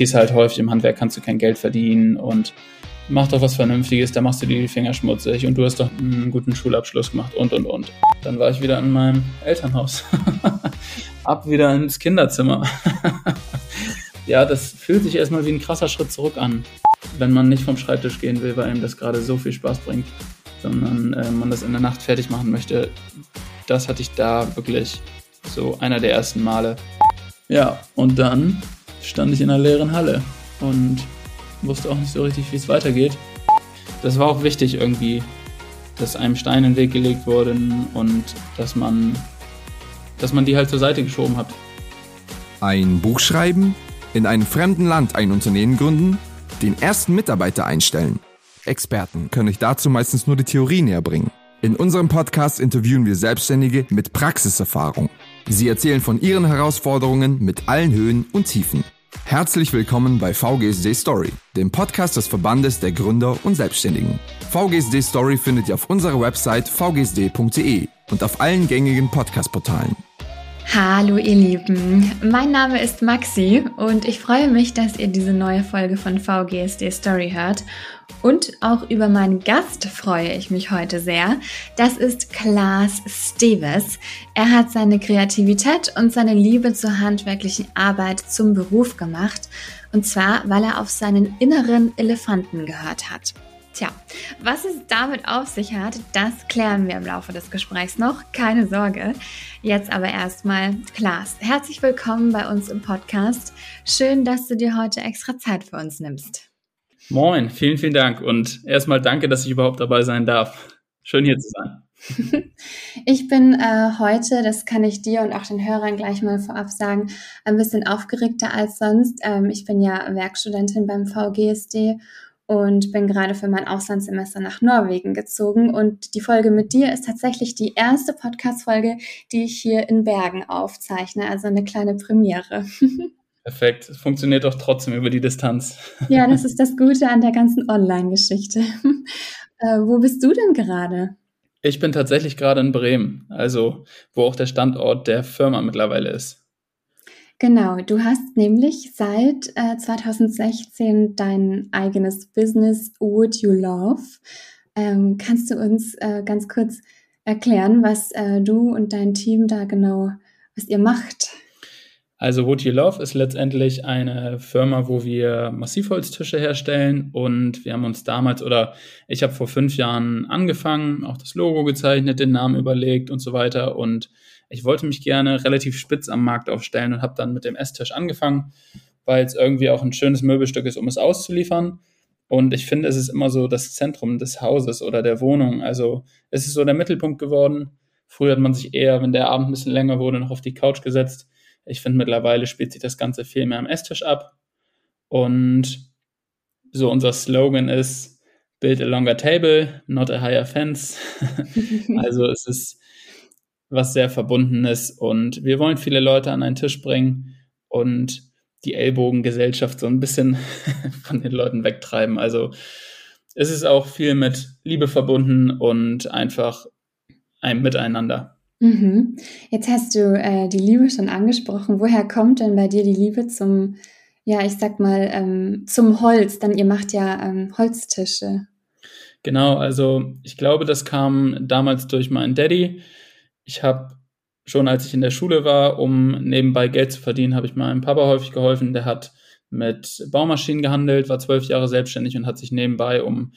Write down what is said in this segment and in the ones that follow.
hieß halt häufig, im Handwerk kannst du kein Geld verdienen und mach doch was Vernünftiges, da machst du dir die Finger schmutzig und du hast doch einen guten Schulabschluss gemacht und und und. Dann war ich wieder in meinem Elternhaus. Ab wieder ins Kinderzimmer. ja, das fühlt sich erstmal wie ein krasser Schritt zurück an, wenn man nicht vom Schreibtisch gehen will, weil einem das gerade so viel Spaß bringt, sondern äh, man das in der Nacht fertig machen möchte. Das hatte ich da wirklich so einer der ersten Male. Ja, und dann stand ich in einer leeren Halle und wusste auch nicht so richtig, wie es weitergeht. Das war auch wichtig irgendwie, dass einem Stein in den Weg gelegt wurde und dass man, dass man die halt zur Seite geschoben hat. Ein Buch schreiben, in einem fremden Land ein Unternehmen gründen, den ersten Mitarbeiter einstellen. Experten können euch dazu meistens nur die Theorie näher bringen. In unserem Podcast interviewen wir Selbstständige mit Praxiserfahrung. Sie erzählen von ihren Herausforderungen mit allen Höhen und Tiefen. Herzlich willkommen bei VGSD Story, dem Podcast des Verbandes der Gründer und Selbstständigen. VGSD Story findet ihr auf unserer Website vgsd.de und auf allen gängigen Podcast-Portalen. Hallo ihr Lieben, mein Name ist Maxi und ich freue mich, dass ihr diese neue Folge von VGSD Story hört und auch über meinen Gast freue ich mich heute sehr. Das ist Klaas Steves. Er hat seine Kreativität und seine Liebe zur handwerklichen Arbeit zum Beruf gemacht. Und zwar, weil er auf seinen inneren Elefanten gehört hat. Tja, was es damit auf sich hat, das klären wir im Laufe des Gesprächs noch. Keine Sorge. Jetzt aber erstmal, Klaas, herzlich willkommen bei uns im Podcast. Schön, dass du dir heute extra Zeit für uns nimmst. Moin, vielen, vielen Dank und erstmal danke, dass ich überhaupt dabei sein darf. Schön hier zu sein. Ich bin äh, heute, das kann ich dir und auch den Hörern gleich mal vorab sagen, ein bisschen aufgeregter als sonst. Ähm, ich bin ja Werkstudentin beim VGSD und bin gerade für mein Auslandssemester nach Norwegen gezogen. Und die Folge mit dir ist tatsächlich die erste Podcast-Folge, die ich hier in Bergen aufzeichne, also eine kleine Premiere. Perfekt. Es funktioniert doch trotzdem über die Distanz. Ja, das ist das Gute an der ganzen Online-Geschichte. Äh, wo bist du denn gerade? Ich bin tatsächlich gerade in Bremen, also wo auch der Standort der Firma mittlerweile ist. Genau, du hast nämlich seit äh, 2016 dein eigenes Business Would You Love. Ähm, kannst du uns äh, ganz kurz erklären, was äh, du und dein Team da genau, was ihr macht? Also Wood You Love ist letztendlich eine Firma, wo wir Massivholztische herstellen und wir haben uns damals oder ich habe vor fünf Jahren angefangen, auch das Logo gezeichnet, den Namen überlegt und so weiter und ich wollte mich gerne relativ spitz am Markt aufstellen und habe dann mit dem Esstisch angefangen, weil es irgendwie auch ein schönes Möbelstück ist, um es auszuliefern. Und ich finde, es ist immer so das Zentrum des Hauses oder der Wohnung. Also es ist so der Mittelpunkt geworden. Früher hat man sich eher, wenn der Abend ein bisschen länger wurde, noch auf die Couch gesetzt ich finde, mittlerweile spielt sich das Ganze viel mehr am Esstisch ab. Und so unser Slogan ist, build a longer table, not a higher fence. also es ist was sehr Verbundenes und wir wollen viele Leute an einen Tisch bringen und die Ellbogengesellschaft so ein bisschen von den Leuten wegtreiben. Also es ist auch viel mit Liebe verbunden und einfach ein Miteinander. Mhm. Jetzt hast du äh, die Liebe schon angesprochen. Woher kommt denn bei dir die Liebe zum, ja, ich sag mal, ähm, zum Holz? Dann ihr macht ja ähm, Holztische. Genau, also ich glaube, das kam damals durch meinen Daddy. Ich habe schon, als ich in der Schule war, um nebenbei Geld zu verdienen, habe ich meinem Papa häufig geholfen. Der hat mit Baumaschinen gehandelt, war zwölf Jahre selbstständig und hat sich nebenbei, um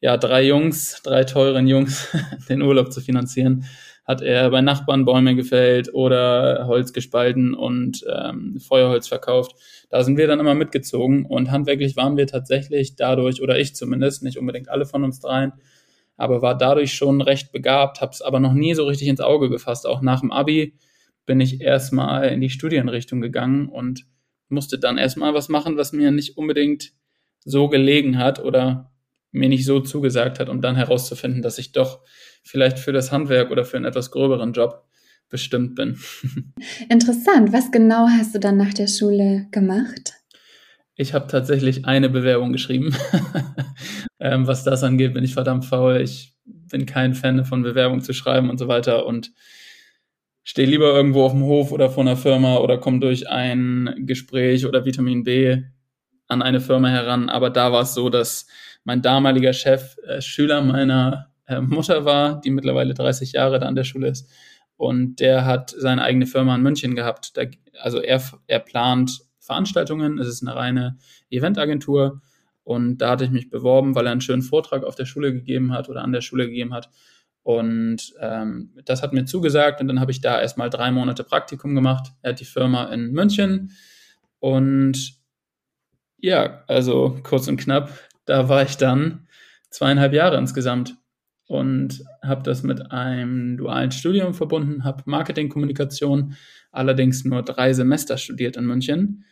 ja drei Jungs, drei teuren Jungs, den Urlaub zu finanzieren, hat er bei Nachbarn Bäume gefällt oder Holz gespalten und ähm, Feuerholz verkauft. Da sind wir dann immer mitgezogen und handwerklich waren wir tatsächlich dadurch, oder ich zumindest, nicht unbedingt alle von uns dreien, aber war dadurch schon recht begabt, habe es aber noch nie so richtig ins Auge gefasst. Auch nach dem Abi bin ich erstmal in die Studienrichtung gegangen und musste dann erstmal was machen, was mir nicht unbedingt so gelegen hat oder mir nicht so zugesagt hat, um dann herauszufinden, dass ich doch vielleicht für das Handwerk oder für einen etwas gröberen Job bestimmt bin. Interessant. Was genau hast du dann nach der Schule gemacht? Ich habe tatsächlich eine Bewerbung geschrieben. ähm, was das angeht, bin ich verdammt faul. Ich bin kein Fan von Bewerbung zu schreiben und so weiter und stehe lieber irgendwo auf dem Hof oder vor einer Firma oder komme durch ein Gespräch oder Vitamin B an eine Firma heran, aber da war es so, dass mein damaliger Chef äh, Schüler meiner äh, Mutter war, die mittlerweile 30 Jahre da an der Schule ist. Und der hat seine eigene Firma in München gehabt. Da, also er, er plant Veranstaltungen, es ist eine reine Eventagentur. Und da hatte ich mich beworben, weil er einen schönen Vortrag auf der Schule gegeben hat oder an der Schule gegeben hat. Und ähm, das hat mir zugesagt und dann habe ich da erstmal drei Monate Praktikum gemacht. Er hat die Firma in München und ja, also kurz und knapp, da war ich dann zweieinhalb Jahre insgesamt und habe das mit einem dualen Studium verbunden, habe Marketingkommunikation, allerdings nur drei Semester studiert in München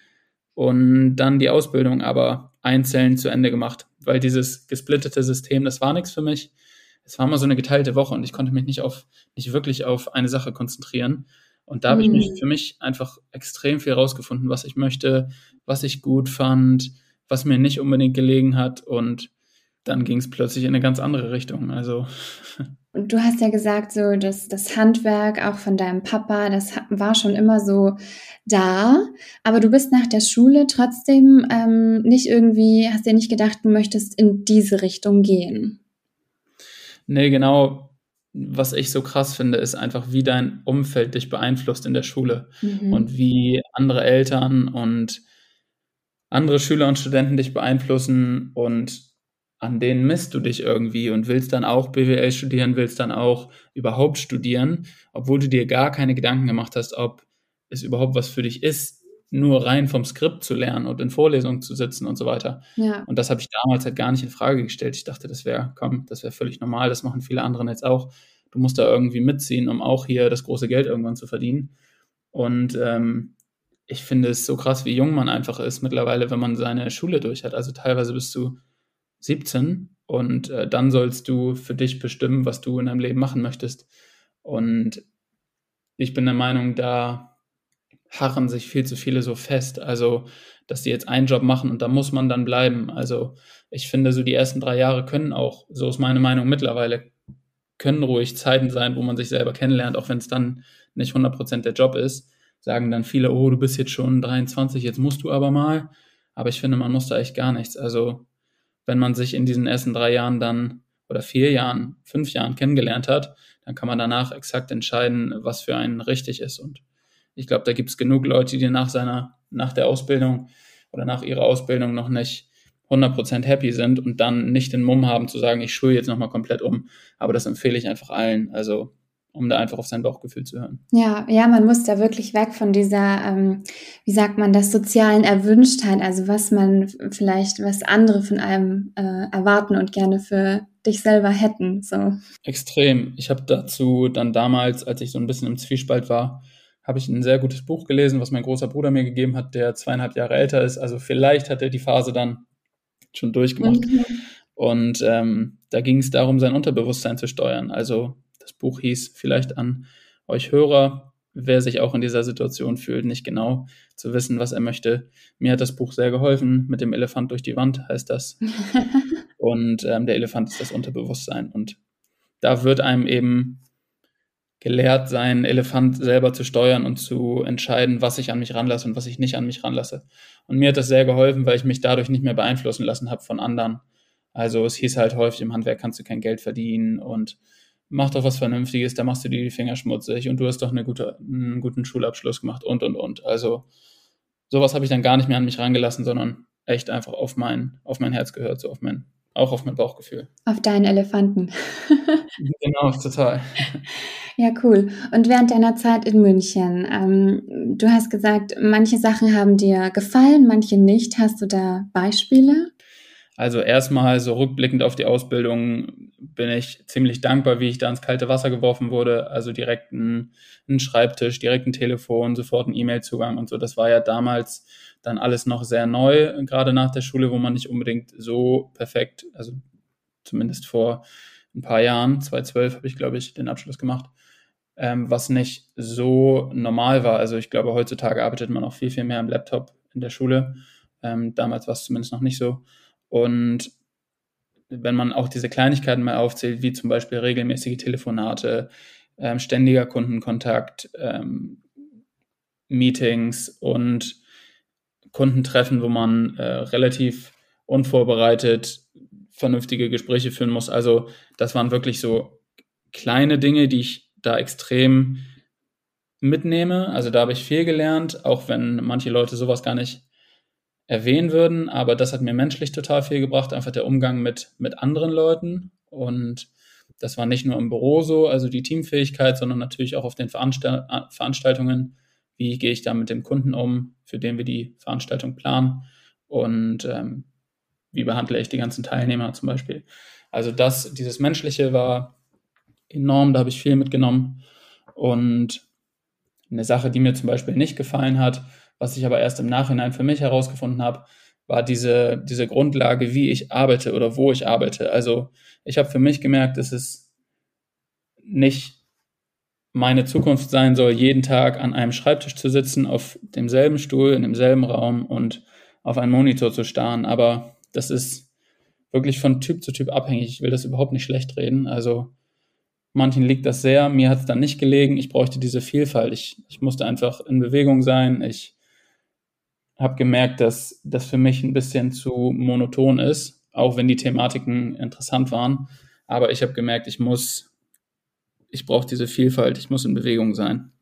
und dann die Ausbildung aber einzeln zu Ende gemacht, weil dieses gesplittete System, das war nichts für mich. Es war mal so eine geteilte Woche und ich konnte mich nicht auf, nicht wirklich auf eine Sache konzentrieren. Und da habe mhm. ich mich für mich einfach extrem viel rausgefunden, was ich möchte, was ich gut fand, was mir nicht unbedingt gelegen hat. Und dann ging es plötzlich in eine ganz andere Richtung. Also. Und du hast ja gesagt, so dass das Handwerk auch von deinem Papa, das war schon immer so da. Aber du bist nach der Schule trotzdem ähm, nicht irgendwie, hast dir nicht gedacht, du möchtest in diese Richtung gehen. Nee, genau. Was ich so krass finde, ist einfach, wie dein Umfeld dich beeinflusst in der Schule mhm. und wie andere Eltern und andere Schüler und Studenten dich beeinflussen und an denen misst du dich irgendwie und willst dann auch BWL studieren, willst dann auch überhaupt studieren, obwohl du dir gar keine Gedanken gemacht hast, ob es überhaupt was für dich ist, nur rein vom Skript zu lernen und in Vorlesungen zu sitzen und so weiter. Ja. Und das habe ich damals halt gar nicht in Frage gestellt. Ich dachte, das wäre, komm, das wäre völlig normal, das machen viele andere jetzt auch. Du musst da irgendwie mitziehen, um auch hier das große Geld irgendwann zu verdienen. Und ähm, ich finde es so krass, wie jung man einfach ist mittlerweile, wenn man seine Schule durch hat. Also teilweise bist du 17 und äh, dann sollst du für dich bestimmen, was du in deinem Leben machen möchtest. Und ich bin der Meinung, da harren sich viel zu viele so fest. Also, dass die jetzt einen Job machen und da muss man dann bleiben. Also, ich finde, so die ersten drei Jahre können auch, so ist meine Meinung mittlerweile, können ruhig Zeiten sein, wo man sich selber kennenlernt, auch wenn es dann nicht 100% der Job ist. Sagen dann viele, oh, du bist jetzt schon 23, jetzt musst du aber mal. Aber ich finde, man muss da echt gar nichts. Also, wenn man sich in diesen ersten drei Jahren dann oder vier Jahren, fünf Jahren kennengelernt hat, dann kann man danach exakt entscheiden, was für einen richtig ist. Und ich glaube, da gibt es genug Leute, die nach seiner, nach der Ausbildung oder nach ihrer Ausbildung noch nicht 100% happy sind und dann nicht den Mumm haben zu sagen, ich schule jetzt nochmal komplett um. Aber das empfehle ich einfach allen. Also um da einfach auf sein Bauchgefühl zu hören. Ja, ja, man muss da wirklich weg von dieser, ähm, wie sagt man, das sozialen Erwünschtheit, also was man vielleicht, was andere von einem äh, erwarten und gerne für dich selber hätten. So. Extrem. Ich habe dazu dann damals, als ich so ein bisschen im Zwiespalt war, habe ich ein sehr gutes Buch gelesen, was mein großer Bruder mir gegeben hat, der zweieinhalb Jahre älter ist. Also vielleicht hat er die Phase dann schon durchgemacht. Mhm. Und ähm, da ging es darum, sein Unterbewusstsein zu steuern. Also das Buch hieß vielleicht an euch Hörer, wer sich auch in dieser Situation fühlt, nicht genau zu wissen, was er möchte. Mir hat das Buch sehr geholfen. Mit dem Elefant durch die Wand heißt das. und ähm, der Elefant ist das Unterbewusstsein. Und da wird einem eben gelehrt, seinen Elefant selber zu steuern und zu entscheiden, was ich an mich ranlasse und was ich nicht an mich ranlasse. Und mir hat das sehr geholfen, weil ich mich dadurch nicht mehr beeinflussen lassen habe von anderen. Also es hieß halt häufig, im Handwerk kannst du kein Geld verdienen und mach doch was Vernünftiges, da machst du dir die Finger schmutzig und du hast doch eine gute, einen guten Schulabschluss gemacht und, und, und. Also sowas habe ich dann gar nicht mehr an mich rangelassen, sondern echt einfach auf mein, auf mein Herz gehört, so auf mein, auch auf mein Bauchgefühl. Auf deinen Elefanten. genau, total. Ja, cool. Und während deiner Zeit in München, ähm, du hast gesagt, manche Sachen haben dir gefallen, manche nicht. Hast du da Beispiele? Also erstmal so rückblickend auf die Ausbildung bin ich ziemlich dankbar, wie ich da ins kalte Wasser geworfen wurde. Also direkt ein, Schreibtisch, direkt ein Telefon, sofort ein E-Mail-Zugang und so. Das war ja damals dann alles noch sehr neu, gerade nach der Schule, wo man nicht unbedingt so perfekt, also zumindest vor ein paar Jahren, 2012 habe ich, glaube ich, den Abschluss gemacht, ähm, was nicht so normal war. Also ich glaube, heutzutage arbeitet man auch viel, viel mehr am Laptop in der Schule. Ähm, damals war es zumindest noch nicht so. Und wenn man auch diese Kleinigkeiten mal aufzählt, wie zum Beispiel regelmäßige Telefonate, ähm, ständiger Kundenkontakt, ähm, Meetings und Kunden treffen, wo man äh, relativ unvorbereitet vernünftige Gespräche führen muss. Also das waren wirklich so kleine Dinge, die ich da extrem mitnehme. Also da habe ich viel gelernt, auch wenn manche Leute sowas gar nicht erwähnen würden. Aber das hat mir menschlich total viel gebracht, einfach der Umgang mit, mit anderen Leuten. Und das war nicht nur im Büro so, also die Teamfähigkeit, sondern natürlich auch auf den Veranstalt Veranstaltungen. Wie gehe ich da mit dem Kunden um, für den wir die Veranstaltung planen? Und ähm, wie behandle ich die ganzen Teilnehmer zum Beispiel? Also das, dieses Menschliche war enorm, da habe ich viel mitgenommen. Und eine Sache, die mir zum Beispiel nicht gefallen hat, was ich aber erst im Nachhinein für mich herausgefunden habe, war diese, diese Grundlage, wie ich arbeite oder wo ich arbeite. Also ich habe für mich gemerkt, dass es nicht meine Zukunft sein soll, jeden Tag an einem Schreibtisch zu sitzen, auf demselben Stuhl, in demselben Raum und auf einen Monitor zu starren. Aber das ist wirklich von Typ zu Typ abhängig. Ich will das überhaupt nicht schlecht reden. Also manchen liegt das sehr, mir hat es dann nicht gelegen. Ich bräuchte diese Vielfalt. Ich, ich musste einfach in Bewegung sein. Ich habe gemerkt, dass das für mich ein bisschen zu monoton ist, auch wenn die Thematiken interessant waren. Aber ich habe gemerkt, ich muss, ich brauche diese Vielfalt, ich muss in Bewegung sein.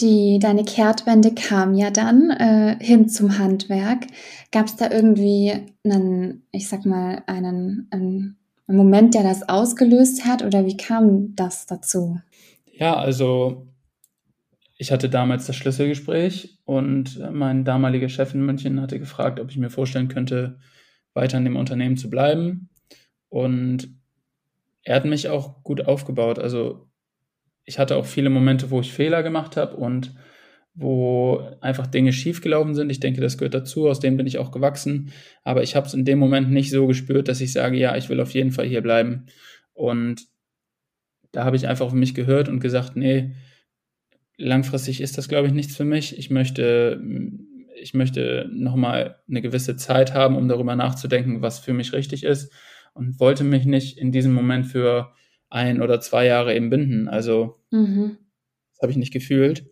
Die, deine Kehrtwende kam ja dann äh, hin zum Handwerk. Gab es da irgendwie einen, ich sag mal, einen, einen, Moment, der das ausgelöst hat oder wie kam das dazu? Ja, also ich hatte damals das Schlüsselgespräch und mein damaliger Chef in München hatte gefragt, ob ich mir vorstellen könnte, weiter in dem Unternehmen zu bleiben. Und er hat mich auch gut aufgebaut. Also ich hatte auch viele Momente, wo ich Fehler gemacht habe und wo einfach Dinge schiefgelaufen sind. Ich denke, das gehört dazu, aus denen bin ich auch gewachsen. Aber ich habe es in dem Moment nicht so gespürt, dass ich sage, ja, ich will auf jeden Fall hier bleiben. Und da habe ich einfach auf mich gehört und gesagt, nee, langfristig ist das, glaube ich, nichts für mich. Ich möchte, ich möchte nochmal eine gewisse Zeit haben, um darüber nachzudenken, was für mich richtig ist. Und wollte mich nicht in diesem Moment für ein oder zwei Jahre eben binden. Also mhm. das habe ich nicht gefühlt.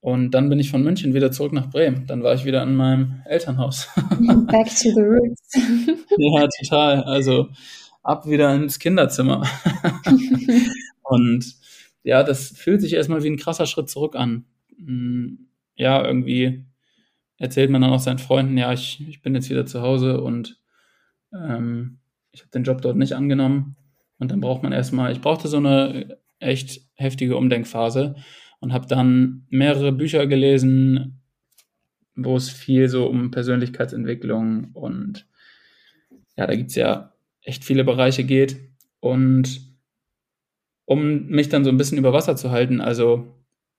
Und dann bin ich von München wieder zurück nach Bremen. Dann war ich wieder in meinem Elternhaus. Back to the roots. ja, total. Also ab wieder ins Kinderzimmer. und ja, das fühlt sich erstmal wie ein krasser Schritt zurück an. Mm, ja, irgendwie erzählt man dann auch seinen Freunden, ja, ich, ich bin jetzt wieder zu Hause und ähm, ich habe den Job dort nicht angenommen. Und dann braucht man erstmal, ich brauchte so eine echt heftige Umdenkphase und habe dann mehrere Bücher gelesen, wo es viel so um Persönlichkeitsentwicklung und ja, da gibt es ja echt viele Bereiche geht. Und um mich dann so ein bisschen über Wasser zu halten, also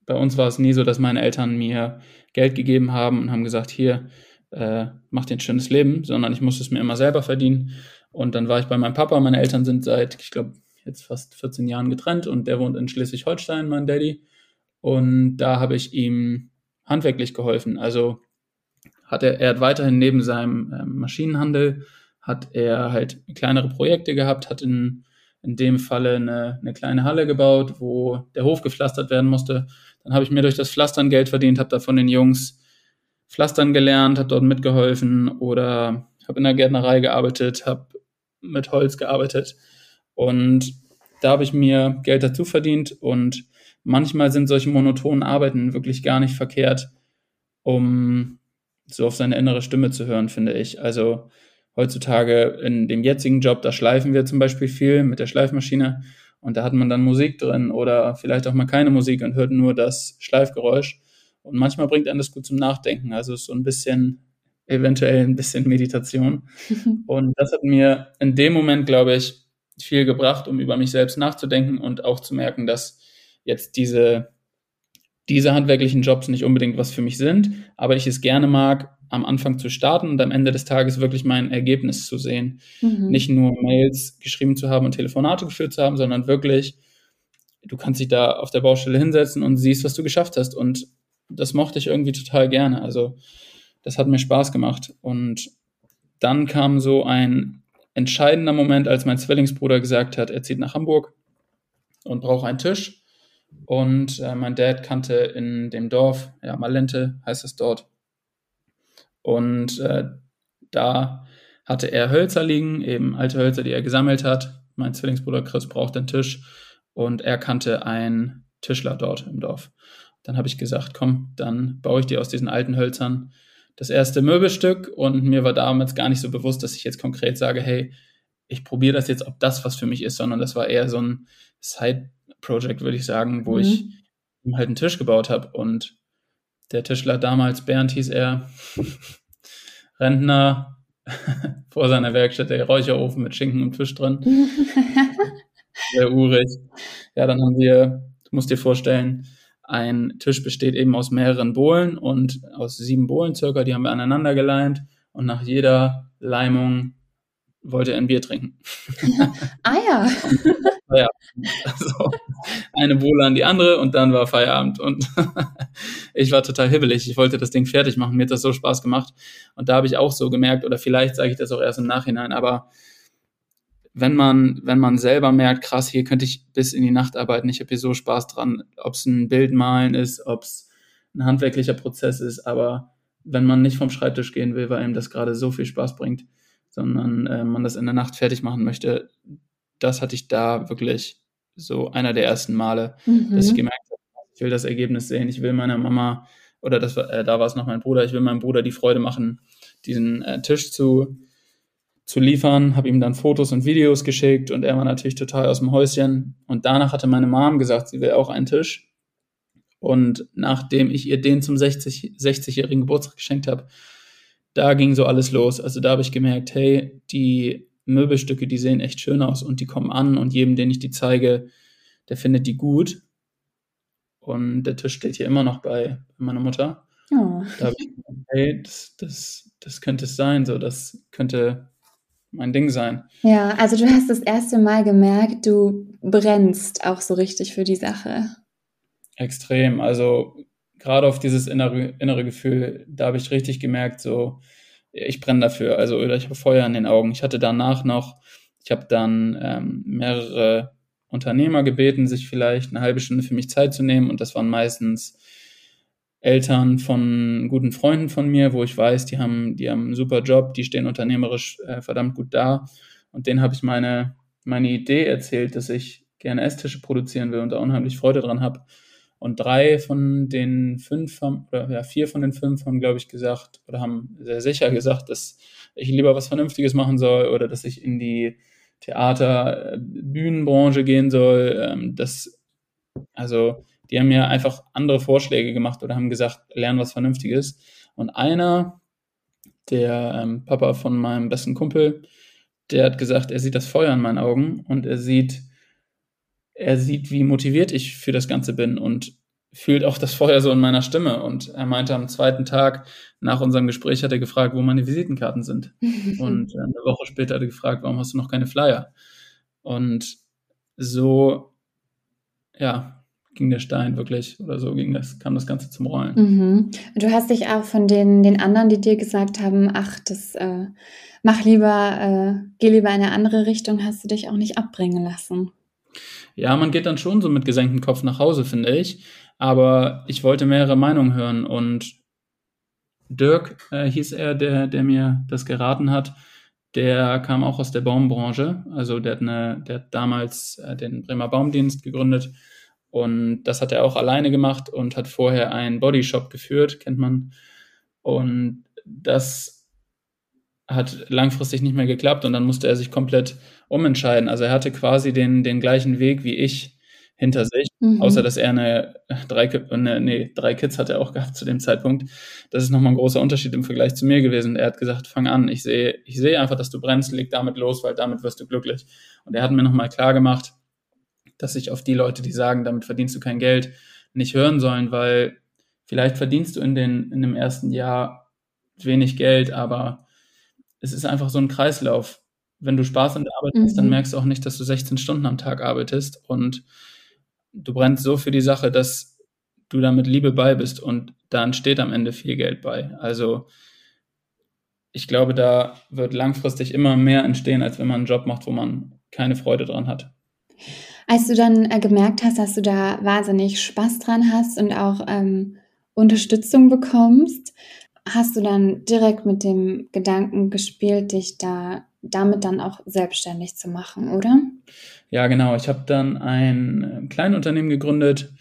bei uns war es nie so, dass meine Eltern mir Geld gegeben haben und haben gesagt, hier, äh, mach dir ein schönes Leben, sondern ich musste es mir immer selber verdienen. Und dann war ich bei meinem Papa. Meine Eltern sind seit, ich glaube, jetzt fast 14 Jahren getrennt und der wohnt in Schleswig-Holstein, mein Daddy. Und da habe ich ihm handwerklich geholfen. Also hat er, er hat weiterhin neben seinem äh, Maschinenhandel, hat er halt kleinere Projekte gehabt, hat in, in dem Falle eine, eine kleine Halle gebaut, wo der Hof gepflastert werden musste. Dann habe ich mir durch das Pflastern Geld verdient, habe da von den Jungs Pflastern gelernt, habe dort mitgeholfen oder habe in der Gärtnerei gearbeitet, habe mit Holz gearbeitet. Und da habe ich mir Geld dazu verdient und manchmal sind solche monotonen Arbeiten wirklich gar nicht verkehrt, um so auf seine innere Stimme zu hören, finde ich. Also heutzutage in dem jetzigen Job, da schleifen wir zum Beispiel viel mit der Schleifmaschine und da hat man dann Musik drin oder vielleicht auch mal keine Musik und hört nur das Schleifgeräusch. Und manchmal bringt einen das gut zum Nachdenken. Also ist so ein bisschen eventuell ein bisschen Meditation. Und das hat mir in dem Moment, glaube ich, viel gebracht, um über mich selbst nachzudenken und auch zu merken, dass jetzt diese, diese handwerklichen Jobs nicht unbedingt was für mich sind, aber ich es gerne mag, am Anfang zu starten und am Ende des Tages wirklich mein Ergebnis zu sehen. Mhm. Nicht nur Mails geschrieben zu haben und Telefonate geführt zu haben, sondern wirklich, du kannst dich da auf der Baustelle hinsetzen und siehst, was du geschafft hast. Und das mochte ich irgendwie total gerne. Also das hat mir Spaß gemacht. Und dann kam so ein entscheidender Moment, als mein Zwillingsbruder gesagt hat, er zieht nach Hamburg und braucht einen Tisch. Und äh, mein Dad kannte in dem Dorf, ja, Malente heißt es dort, Und äh, da hatte er Hölzer liegen, eben alte Hölzer, die er gesammelt hat. Mein Zwillingsbruder Chris braucht einen Tisch und er kannte einen Tischler dort im Dorf. Dann habe ich gesagt, komm, dann baue ich dir aus diesen alten Hölzern das erste Möbelstück und mir war damals gar nicht so bewusst, dass ich jetzt konkret sage, hey, ich probiere das jetzt, ob das was für mich ist, sondern das war eher so ein Side-Project, würde ich sagen, wo mhm. ich halt einen Tisch gebaut habe und der Tischler damals, Bernd hieß er, Rentner, vor seiner Werkstatt der Räucherofen mit Schinken und Fisch drin. Sehr urig. Ja, dann haben wir, du musst dir vorstellen, ein Tisch besteht eben aus mehreren Bohlen und aus sieben Bohlen circa, die haben wir aneinander geleimt und nach jeder Leimung wollte er ein Bier trinken. ah ja. ja. Also eine Bohle an die andere und dann war Feierabend. Und ich war total hibbelig. Ich wollte das Ding fertig machen. Mir hat das so Spaß gemacht. Und da habe ich auch so gemerkt, oder vielleicht sage ich das auch erst im Nachhinein, aber wenn man, wenn man selber merkt, krass, hier könnte ich bis in die Nacht arbeiten, ich habe hier so Spaß dran, ob es ein Bild malen ist, ob es ein handwerklicher Prozess ist, aber wenn man nicht vom Schreibtisch gehen will, weil ihm das gerade so viel Spaß bringt, sondern äh, man das in der Nacht fertig machen möchte, das hatte ich da wirklich so einer der ersten Male, mhm. dass ich gemerkt habe, ich will das Ergebnis sehen, ich will meiner Mama, oder das äh, da war es noch mein Bruder, ich will meinem Bruder die Freude machen, diesen äh, Tisch zu zu liefern, habe ihm dann Fotos und Videos geschickt und er war natürlich total aus dem Häuschen. Und danach hatte meine Mom gesagt, sie will auch einen Tisch. Und nachdem ich ihr den zum 60, 60-jährigen Geburtstag geschenkt habe, da ging so alles los. Also da habe ich gemerkt, hey, die Möbelstücke, die sehen echt schön aus und die kommen an und jedem, den ich die zeige, der findet die gut. Und der Tisch steht hier immer noch bei meiner Mutter. Oh. Da habe ich gedacht, hey, das, das, das könnte es sein, so das könnte mein Ding sein. Ja, also du hast das erste Mal gemerkt, du brennst auch so richtig für die Sache. Extrem. Also gerade auf dieses innere, innere Gefühl, da habe ich richtig gemerkt, so, ich brenne dafür. Also, oder ich habe Feuer in den Augen. Ich hatte danach noch, ich habe dann ähm, mehrere Unternehmer gebeten, sich vielleicht eine halbe Stunde für mich Zeit zu nehmen. Und das waren meistens Eltern von guten Freunden von mir, wo ich weiß, die haben, die haben einen super Job, die stehen unternehmerisch äh, verdammt gut da. Und denen habe ich meine, meine Idee erzählt, dass ich gerne Esstische produzieren will und da unheimlich Freude dran habe. Und drei von den fünf haben, oder ja, vier von den fünf haben, glaube ich, gesagt oder haben sehr sicher gesagt, dass ich lieber was Vernünftiges machen soll oder dass ich in die Theater, Bühnenbranche gehen soll. Ähm, das, also die haben mir einfach andere Vorschläge gemacht oder haben gesagt, lern was Vernünftiges. Und einer, der ähm, Papa von meinem besten Kumpel, der hat gesagt, er sieht das Feuer in meinen Augen und er sieht, er sieht, wie motiviert ich für das Ganze bin und fühlt auch das Feuer so in meiner Stimme. Und er meinte am zweiten Tag nach unserem Gespräch hat er gefragt, wo meine Visitenkarten sind. und eine Woche später hat er gefragt, warum hast du noch keine Flyer? Und so, ja, ging der Stein wirklich oder so ging das, kam das Ganze zum Rollen. Mhm. Du hast dich auch von den, den anderen, die dir gesagt haben, ach, das äh, mach lieber, äh, geh lieber in eine andere Richtung, hast du dich auch nicht abbringen lassen. Ja, man geht dann schon so mit gesenktem Kopf nach Hause, finde ich. Aber ich wollte mehrere Meinungen hören und Dirk äh, hieß er, der, der mir das geraten hat. Der kam auch aus der Baumbranche. Also der hat, eine, der hat damals äh, den Bremer Baumdienst gegründet und das hat er auch alleine gemacht und hat vorher einen Bodyshop geführt, kennt man. Und das hat langfristig nicht mehr geklappt und dann musste er sich komplett umentscheiden. Also er hatte quasi den, den gleichen Weg wie ich hinter sich, mhm. außer dass er eine drei, eine, nee, drei Kids hat er auch gehabt zu dem Zeitpunkt. Das ist nochmal ein großer Unterschied im Vergleich zu mir gewesen. Er hat gesagt, fang an, ich sehe, ich sehe einfach, dass du brennst, leg damit los, weil damit wirst du glücklich. Und er hat mir nochmal klar gemacht, dass sich auf die Leute, die sagen, damit verdienst du kein Geld, nicht hören sollen, weil vielleicht verdienst du in, den, in dem ersten Jahr wenig Geld, aber es ist einfach so ein Kreislauf. Wenn du Spaß an der Arbeit hast, dann mhm. merkst du auch nicht, dass du 16 Stunden am Tag arbeitest und du brennst so für die Sache, dass du damit Liebe bei bist und da entsteht am Ende viel Geld bei. Also ich glaube, da wird langfristig immer mehr entstehen, als wenn man einen Job macht, wo man keine Freude dran hat. Als du dann äh, gemerkt hast, dass du da wahnsinnig Spaß dran hast und auch ähm, Unterstützung bekommst, hast du dann direkt mit dem Gedanken gespielt, dich da damit dann auch selbstständig zu machen, oder? Ja, genau. Ich habe dann ein Kleinunternehmen gegründet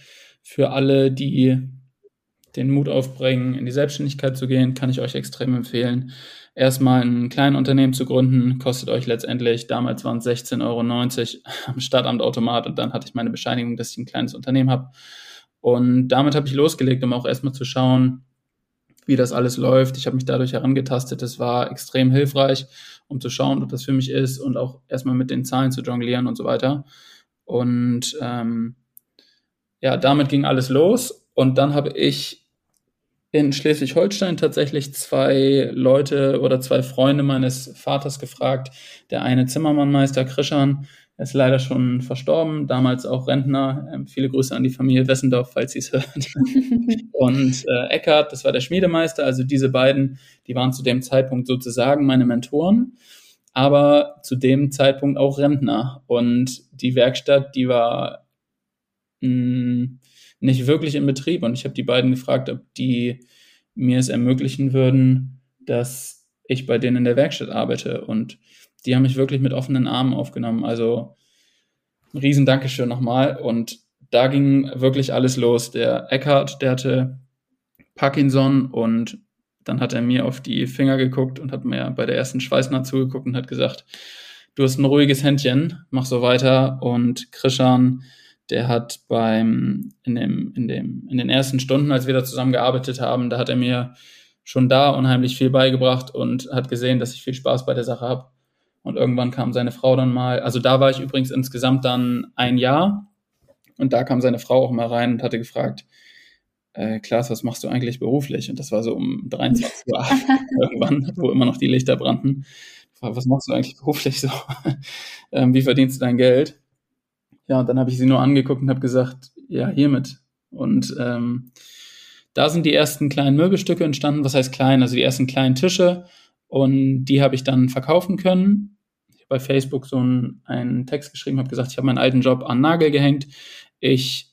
für alle, die den Mut aufbringen, in die Selbstständigkeit zu gehen, kann ich euch extrem empfehlen. Erstmal ein kleines Unternehmen zu gründen, kostet euch letztendlich, damals waren es 16,90 Euro am Stadtamtautomat und dann hatte ich meine Bescheinigung, dass ich ein kleines Unternehmen habe. Und damit habe ich losgelegt, um auch erstmal zu schauen, wie das alles läuft. Ich habe mich dadurch herangetastet. Es war extrem hilfreich, um zu schauen, ob das für mich ist und auch erstmal mit den Zahlen zu jonglieren und so weiter. Und ähm, ja, damit ging alles los. Und dann habe ich in Schleswig-Holstein tatsächlich zwei Leute oder zwei Freunde meines Vaters gefragt. Der eine Zimmermannmeister Krischan ist leider schon verstorben, damals auch Rentner. Ähm, viele Grüße an die Familie Wessendorf, falls sie es hört. und äh, Eckart, das war der Schmiedemeister. Also diese beiden, die waren zu dem Zeitpunkt sozusagen meine Mentoren, aber zu dem Zeitpunkt auch Rentner. Und die Werkstatt, die war mh, mm, nicht wirklich in Betrieb. Und ich habe die beiden gefragt, ob die mir es ermöglichen würden, dass ich bei denen in der Werkstatt arbeite. Und die haben mich wirklich mit offenen Armen aufgenommen. Also ein riesen Dankeschön nochmal. Und da ging wirklich alles los. Der Eckhart, der hatte Parkinson und dann hat er mir auf die Finger geguckt und hat mir bei der ersten Schweißnaht zugeguckt und hat gesagt, du hast ein ruhiges Händchen, mach so weiter. Und Krishan, der hat beim, in dem, in dem, in den ersten Stunden, als wir da zusammengearbeitet haben, da hat er mir schon da unheimlich viel beigebracht und hat gesehen, dass ich viel Spaß bei der Sache habe. Und irgendwann kam seine Frau dann mal, also da war ich übrigens insgesamt dann ein Jahr und da kam seine Frau auch mal rein und hatte gefragt, äh, Klaas, was machst du eigentlich beruflich? Und das war so um 23 Uhr irgendwann, wo immer noch die Lichter brannten. Was machst du eigentlich beruflich so? ähm, wie verdienst du dein Geld? Ja, und dann habe ich sie nur angeguckt und habe gesagt, ja, hiermit. Und ähm, da sind die ersten kleinen Möbelstücke entstanden. Was heißt klein? Also die ersten kleinen Tische. Und die habe ich dann verkaufen können. Ich habe bei Facebook so einen, einen Text geschrieben, habe gesagt, ich habe meinen alten Job an Nagel gehängt. Ich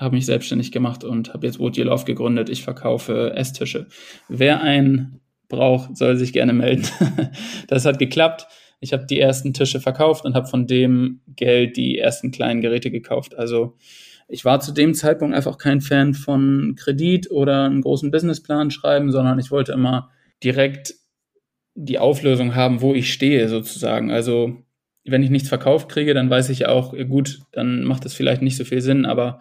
habe mich selbstständig gemacht und habe jetzt Wood Love gegründet. Ich verkaufe Esstische. Wer einen braucht, soll sich gerne melden. das hat geklappt ich habe die ersten Tische verkauft und habe von dem Geld die ersten kleinen Geräte gekauft. Also ich war zu dem Zeitpunkt einfach kein Fan von Kredit oder einen großen Businessplan schreiben, sondern ich wollte immer direkt die Auflösung haben, wo ich stehe sozusagen. Also wenn ich nichts verkauft kriege, dann weiß ich auch, gut, dann macht das vielleicht nicht so viel Sinn, aber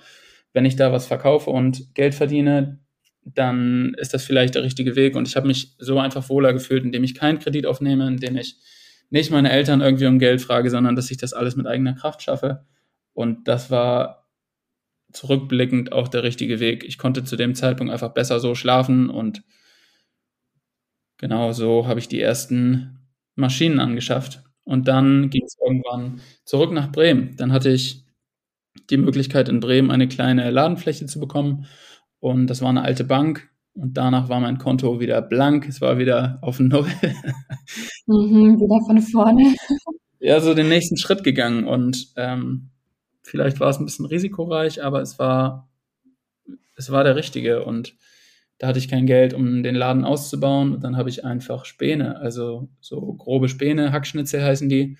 wenn ich da was verkaufe und Geld verdiene, dann ist das vielleicht der richtige Weg. Und ich habe mich so einfach wohler gefühlt, indem ich keinen Kredit aufnehme, indem ich nicht meine Eltern irgendwie um Geld frage, sondern dass ich das alles mit eigener Kraft schaffe. Und das war zurückblickend auch der richtige Weg. Ich konnte zu dem Zeitpunkt einfach besser so schlafen und genau so habe ich die ersten Maschinen angeschafft. Und dann ging es irgendwann zurück nach Bremen. Dann hatte ich die Möglichkeit in Bremen eine kleine Ladenfläche zu bekommen und das war eine alte Bank und danach war mein Konto wieder blank, es war wieder auf Null. Mhm, wieder von vorne. Ja, so den nächsten Schritt gegangen und ähm, vielleicht war es ein bisschen risikoreich, aber es war, es war der richtige und da hatte ich kein Geld, um den Laden auszubauen. Und dann habe ich einfach Späne, also so grobe Späne, Hackschnitzel heißen die,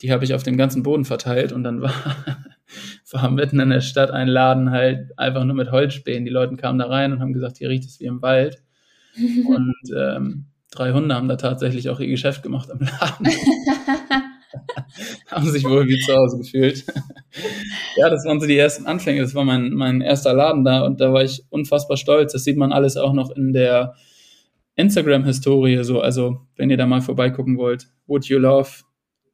die habe ich auf dem ganzen Boden verteilt und dann war war mitten in der Stadt ein Laden halt einfach nur mit Holzspänen. Die Leute kamen da rein und haben gesagt, hier riecht es wie im Wald. Und ähm, drei Hunde haben da tatsächlich auch ihr Geschäft gemacht am Laden. haben sich wohl wie zu Hause gefühlt. ja, das waren so die ersten Anfänge. Das war mein, mein erster Laden da und da war ich unfassbar stolz. Das sieht man alles auch noch in der Instagram-Historie so. Also, wenn ihr da mal vorbeigucken wollt, Would You Love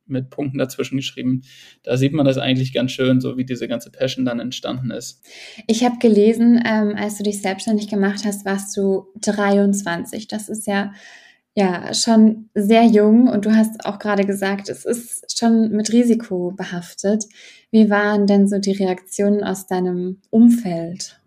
mit Punkten dazwischen geschrieben. Da sieht man das eigentlich ganz schön, so wie diese ganze Passion dann entstanden ist. Ich habe gelesen, ähm, als du dich selbstständig gemacht hast, warst du 23. Das ist ja ja schon sehr jung und du hast auch gerade gesagt, es ist schon mit Risiko behaftet. Wie waren denn so die Reaktionen aus deinem Umfeld?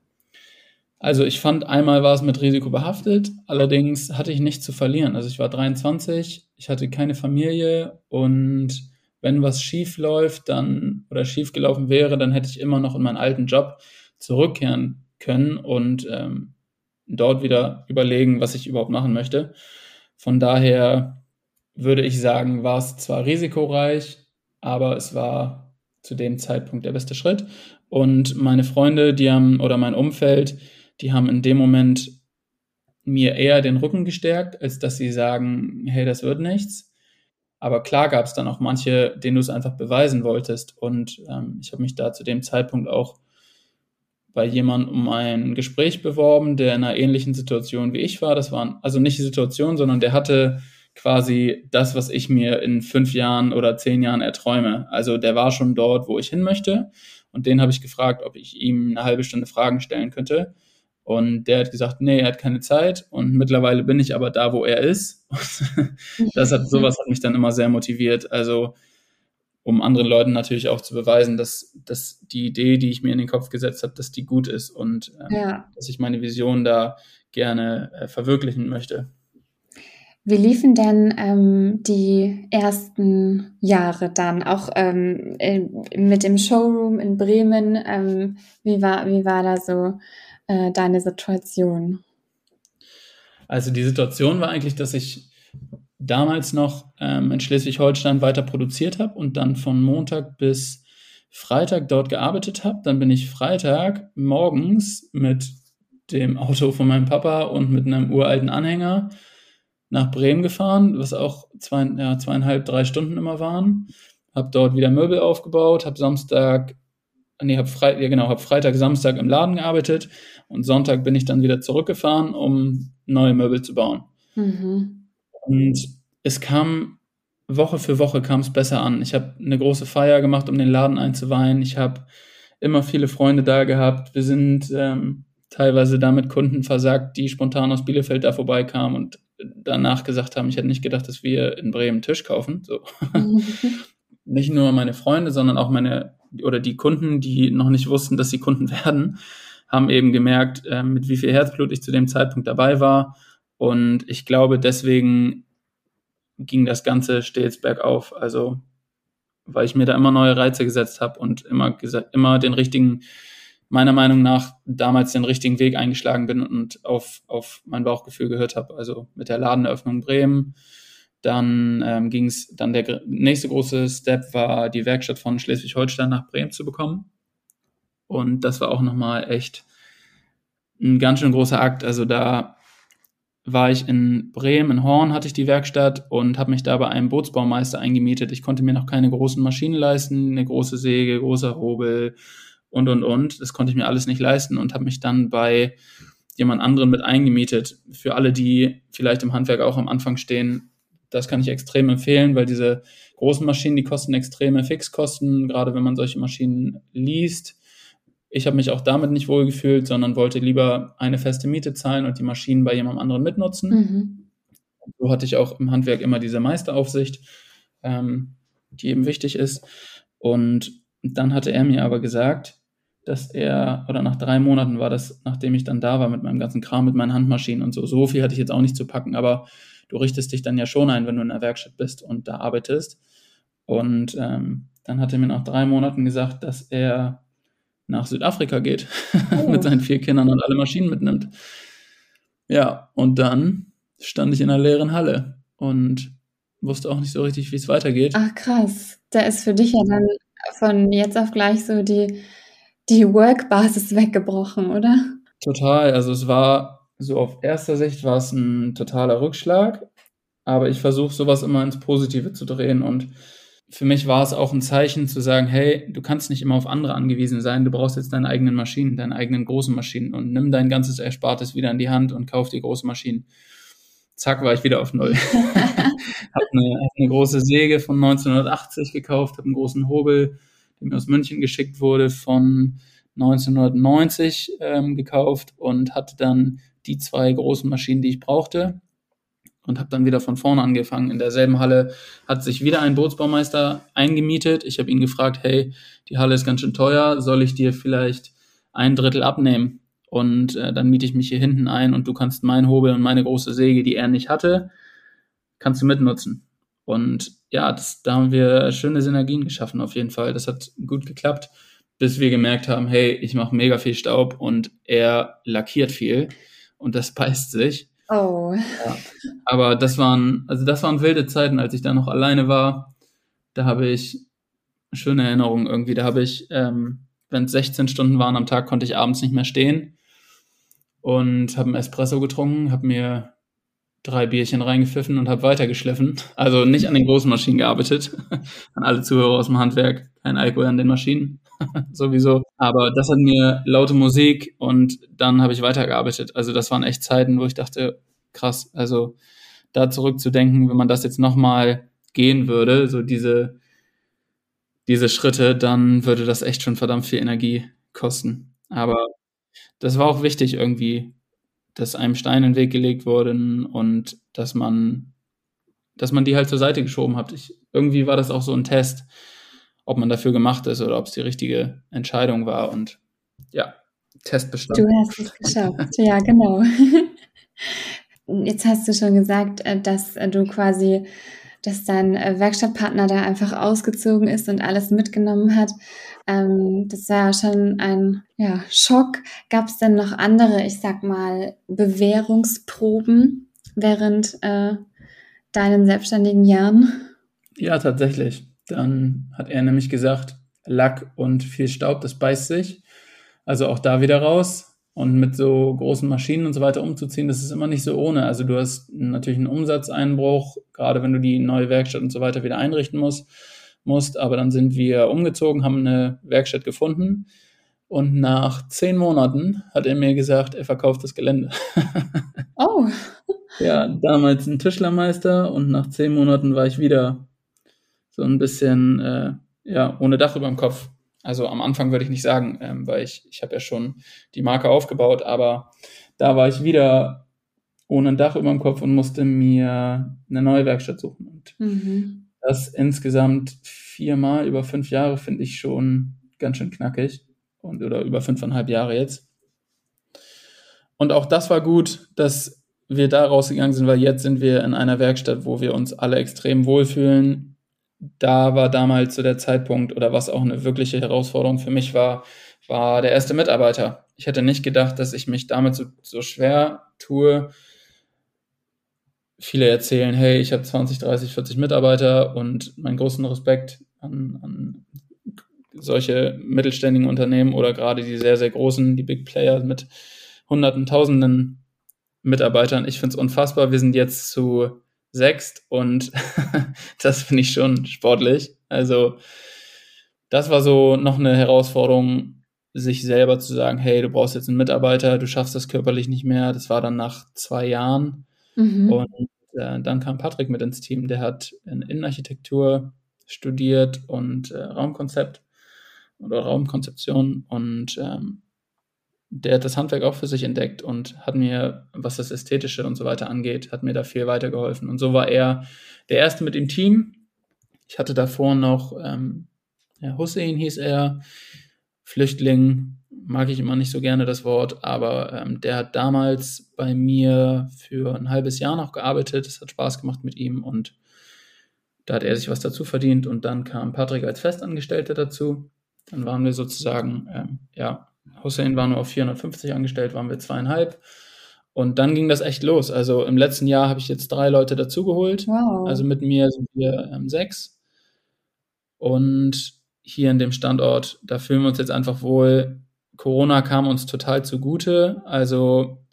Also ich fand, einmal war es mit Risiko behaftet, allerdings hatte ich nichts zu verlieren. Also ich war 23, ich hatte keine Familie und wenn was schief läuft, dann oder schief gelaufen wäre, dann hätte ich immer noch in meinen alten Job zurückkehren können und ähm, dort wieder überlegen, was ich überhaupt machen möchte. Von daher würde ich sagen, war es zwar risikoreich, aber es war zu dem Zeitpunkt der beste Schritt. Und meine Freunde, die haben, oder mein Umfeld, die haben in dem Moment mir eher den Rücken gestärkt, als dass sie sagen, hey, das wird nichts. Aber klar gab es dann auch manche, denen du es einfach beweisen wolltest. Und ähm, ich habe mich da zu dem Zeitpunkt auch bei jemandem um ein Gespräch beworben, der in einer ähnlichen Situation wie ich war. Das war also nicht die Situation, sondern der hatte quasi das, was ich mir in fünf Jahren oder zehn Jahren erträume. Also der war schon dort, wo ich hin möchte. Und den habe ich gefragt, ob ich ihm eine halbe Stunde Fragen stellen könnte. Und der hat gesagt, nee, er hat keine Zeit. Und mittlerweile bin ich aber da, wo er ist. das hat, sowas hat mich dann immer sehr motiviert. Also, um anderen Leuten natürlich auch zu beweisen, dass, dass die Idee, die ich mir in den Kopf gesetzt habe, dass die gut ist und ähm, ja. dass ich meine Vision da gerne äh, verwirklichen möchte. Wie liefen denn ähm, die ersten Jahre dann, auch ähm, mit dem Showroom in Bremen? Ähm, wie, war, wie war da so äh, deine Situation? Also die Situation war eigentlich, dass ich damals noch ähm, in Schleswig-Holstein weiter produziert habe und dann von Montag bis Freitag dort gearbeitet habe. Dann bin ich Freitag morgens mit dem Auto von meinem Papa und mit einem uralten Anhänger nach Bremen gefahren, was auch zwei, ja, zweieinhalb, drei Stunden immer waren. Hab dort wieder Möbel aufgebaut, hab Samstag, nee, hab, Fre ja, genau, hab Freitag, Samstag im Laden gearbeitet und Sonntag bin ich dann wieder zurückgefahren, um neue Möbel zu bauen. Mhm. Und es kam Woche für Woche kam es besser an. Ich habe eine große Feier gemacht, um den Laden einzuweihen. Ich habe immer viele Freunde da gehabt. Wir sind ähm, teilweise damit Kunden versagt, die spontan aus Bielefeld da vorbeikamen und danach gesagt haben, ich hätte nicht gedacht, dass wir in Bremen einen Tisch kaufen. So. Nicht nur meine Freunde, sondern auch meine oder die Kunden, die noch nicht wussten, dass sie Kunden werden, haben eben gemerkt, äh, mit wie viel Herzblut ich zu dem Zeitpunkt dabei war. Und ich glaube, deswegen ging das Ganze stets bergauf. Also, weil ich mir da immer neue Reize gesetzt habe und immer, immer den richtigen meiner Meinung nach damals den richtigen Weg eingeschlagen bin und auf, auf mein Bauchgefühl gehört habe. Also mit der Ladeneröffnung Bremen. Dann ähm, ging es, dann der nächste große Step war, die Werkstatt von Schleswig-Holstein nach Bremen zu bekommen. Und das war auch nochmal echt ein ganz schön großer Akt. Also da war ich in Bremen, in Horn hatte ich die Werkstatt und habe mich da bei einem Bootsbaumeister eingemietet. Ich konnte mir noch keine großen Maschinen leisten, eine große Säge, großer Hobel, und, und, und. Das konnte ich mir alles nicht leisten und habe mich dann bei jemand anderen mit eingemietet. Für alle, die vielleicht im Handwerk auch am Anfang stehen, das kann ich extrem empfehlen, weil diese großen Maschinen, die kosten extreme Fixkosten, gerade wenn man solche Maschinen liest. Ich habe mich auch damit nicht wohl gefühlt, sondern wollte lieber eine feste Miete zahlen und die Maschinen bei jemand anderem mitnutzen. Mhm. So hatte ich auch im Handwerk immer diese Meisteraufsicht, ähm, die eben wichtig ist. Und dann hatte er mir aber gesagt, dass er, oder nach drei Monaten war das, nachdem ich dann da war mit meinem ganzen Kram, mit meinen Handmaschinen und so. So viel hatte ich jetzt auch nicht zu packen, aber du richtest dich dann ja schon ein, wenn du in der Werkstatt bist und da arbeitest. Und ähm, dann hat er mir nach drei Monaten gesagt, dass er nach Südafrika geht oh. mit seinen vier Kindern und alle Maschinen mitnimmt. Ja, und dann stand ich in einer leeren Halle und wusste auch nicht so richtig, wie es weitergeht. Ach krass, da ist für dich ja dann von jetzt auf gleich so die die Work-Basis weggebrochen, oder? Total. Also es war so auf erster Sicht war es ein totaler Rückschlag, aber ich versuche sowas immer ins Positive zu drehen und für mich war es auch ein Zeichen zu sagen, hey, du kannst nicht immer auf andere angewiesen sein, du brauchst jetzt deine eigenen Maschinen, deine eigenen großen Maschinen und nimm dein ganzes Erspartes wieder in die Hand und kauf dir große Maschinen. Zack, war ich wieder auf Null. hab eine, hab eine große Säge von 1980 gekauft, habe einen großen Hobel, der mir aus München geschickt wurde, von 1990 ähm, gekauft und hatte dann die zwei großen Maschinen, die ich brauchte und habe dann wieder von vorne angefangen. In derselben Halle hat sich wieder ein Bootsbaumeister eingemietet. Ich habe ihn gefragt, hey, die Halle ist ganz schön teuer, soll ich dir vielleicht ein Drittel abnehmen? Und äh, dann miete ich mich hier hinten ein und du kannst mein Hobel und meine große Säge, die er nicht hatte, kannst du mitnutzen. Und ja, das, da haben wir schöne Synergien geschaffen auf jeden Fall. Das hat gut geklappt, bis wir gemerkt haben, hey, ich mache mega viel Staub und er lackiert viel. und das beißt sich. Oh. Ja. Aber das waren, also das waren wilde Zeiten, als ich da noch alleine war. Da habe ich schöne Erinnerungen irgendwie. Da habe ich, ähm, wenn es 16 Stunden waren am Tag, konnte ich abends nicht mehr stehen und habe einen Espresso getrunken, habe mir drei Bierchen reingepfiffen und habe weitergeschliffen. Also nicht an den großen Maschinen gearbeitet. an alle Zuhörer aus dem Handwerk, kein Alkohol an den Maschinen. Sowieso. Aber das hat mir laute Musik und dann habe ich weitergearbeitet. Also das waren echt Zeiten, wo ich dachte, krass, also da zurückzudenken, wenn man das jetzt nochmal gehen würde, so diese, diese Schritte, dann würde das echt schon verdammt viel Energie kosten. Aber das war auch wichtig irgendwie, dass einem Stein in den Weg gelegt wurden und dass man, dass man die halt zur Seite geschoben hat. Ich, irgendwie war das auch so ein Test, ob man dafür gemacht ist oder ob es die richtige Entscheidung war. Und ja, Test bestanden. Du hast es geschafft, ja, genau. Jetzt hast du schon gesagt, äh, dass äh, du quasi, dass dein äh, Werkstattpartner da einfach ausgezogen ist und alles mitgenommen hat. Ähm, das war ja schon ein ja, Schock. Gab es denn noch andere, ich sag mal, Bewährungsproben während äh, deinen selbstständigen Jahren? Ja, tatsächlich. Dann hat er nämlich gesagt, Lack und viel Staub, das beißt sich. Also auch da wieder raus. Und mit so großen Maschinen und so weiter umzuziehen, das ist immer nicht so ohne. Also du hast natürlich einen Umsatzeinbruch, gerade wenn du die neue Werkstatt und so weiter wieder einrichten musst musst. Aber dann sind wir umgezogen, haben eine Werkstatt gefunden. Und nach zehn Monaten hat er mir gesagt, er verkauft das Gelände. Oh. ja, damals ein Tischlermeister und nach zehn Monaten war ich wieder so ein bisschen äh, ja, ohne Dach über dem Kopf. Also am Anfang würde ich nicht sagen, ähm, weil ich, ich habe ja schon die Marke aufgebaut, aber da war ich wieder ohne ein Dach über dem Kopf und musste mir eine neue Werkstatt suchen. Und mhm. Das insgesamt viermal über fünf Jahre finde ich schon ganz schön knackig. Und, oder über fünfeinhalb Jahre jetzt. Und auch das war gut, dass wir da rausgegangen sind, weil jetzt sind wir in einer Werkstatt, wo wir uns alle extrem wohlfühlen. Da war damals zu der Zeitpunkt oder was auch eine wirkliche Herausforderung für mich war, war der erste Mitarbeiter. Ich hätte nicht gedacht, dass ich mich damit so, so schwer tue, viele erzählen, hey, ich habe 20, 30, 40 Mitarbeiter und meinen großen Respekt an, an solche mittelständigen Unternehmen oder gerade die sehr, sehr großen, die Big Player mit hunderten, tausenden Mitarbeitern. Ich finde es unfassbar. Wir sind jetzt zu sechst und das finde ich schon sportlich. Also das war so noch eine Herausforderung, sich selber zu sagen, hey, du brauchst jetzt einen Mitarbeiter, du schaffst das körperlich nicht mehr. Das war dann nach zwei Jahren. Mhm. Und äh, dann kam Patrick mit ins Team, der hat in Innenarchitektur studiert und äh, Raumkonzept oder Raumkonzeption und ähm, der hat das Handwerk auch für sich entdeckt und hat mir, was das Ästhetische und so weiter angeht, hat mir da viel weitergeholfen. Und so war er der Erste mit dem Team. Ich hatte davor noch, ähm, Herr Hussein hieß er, Flüchtling, mag ich immer nicht so gerne das Wort, aber ähm, der hat damals bei mir für ein halbes Jahr noch gearbeitet. Es hat Spaß gemacht mit ihm und da hat er sich was dazu verdient und dann kam Patrick als Festangestellter dazu. Dann waren wir sozusagen, ähm, ja, Hussein war nur auf 450 angestellt, waren wir zweieinhalb. Und dann ging das echt los. Also im letzten Jahr habe ich jetzt drei Leute dazugeholt. Wow. Also mit mir sind wir ähm, sechs. Und hier in dem Standort, da fühlen wir uns jetzt einfach wohl. Corona kam uns total zugute. Also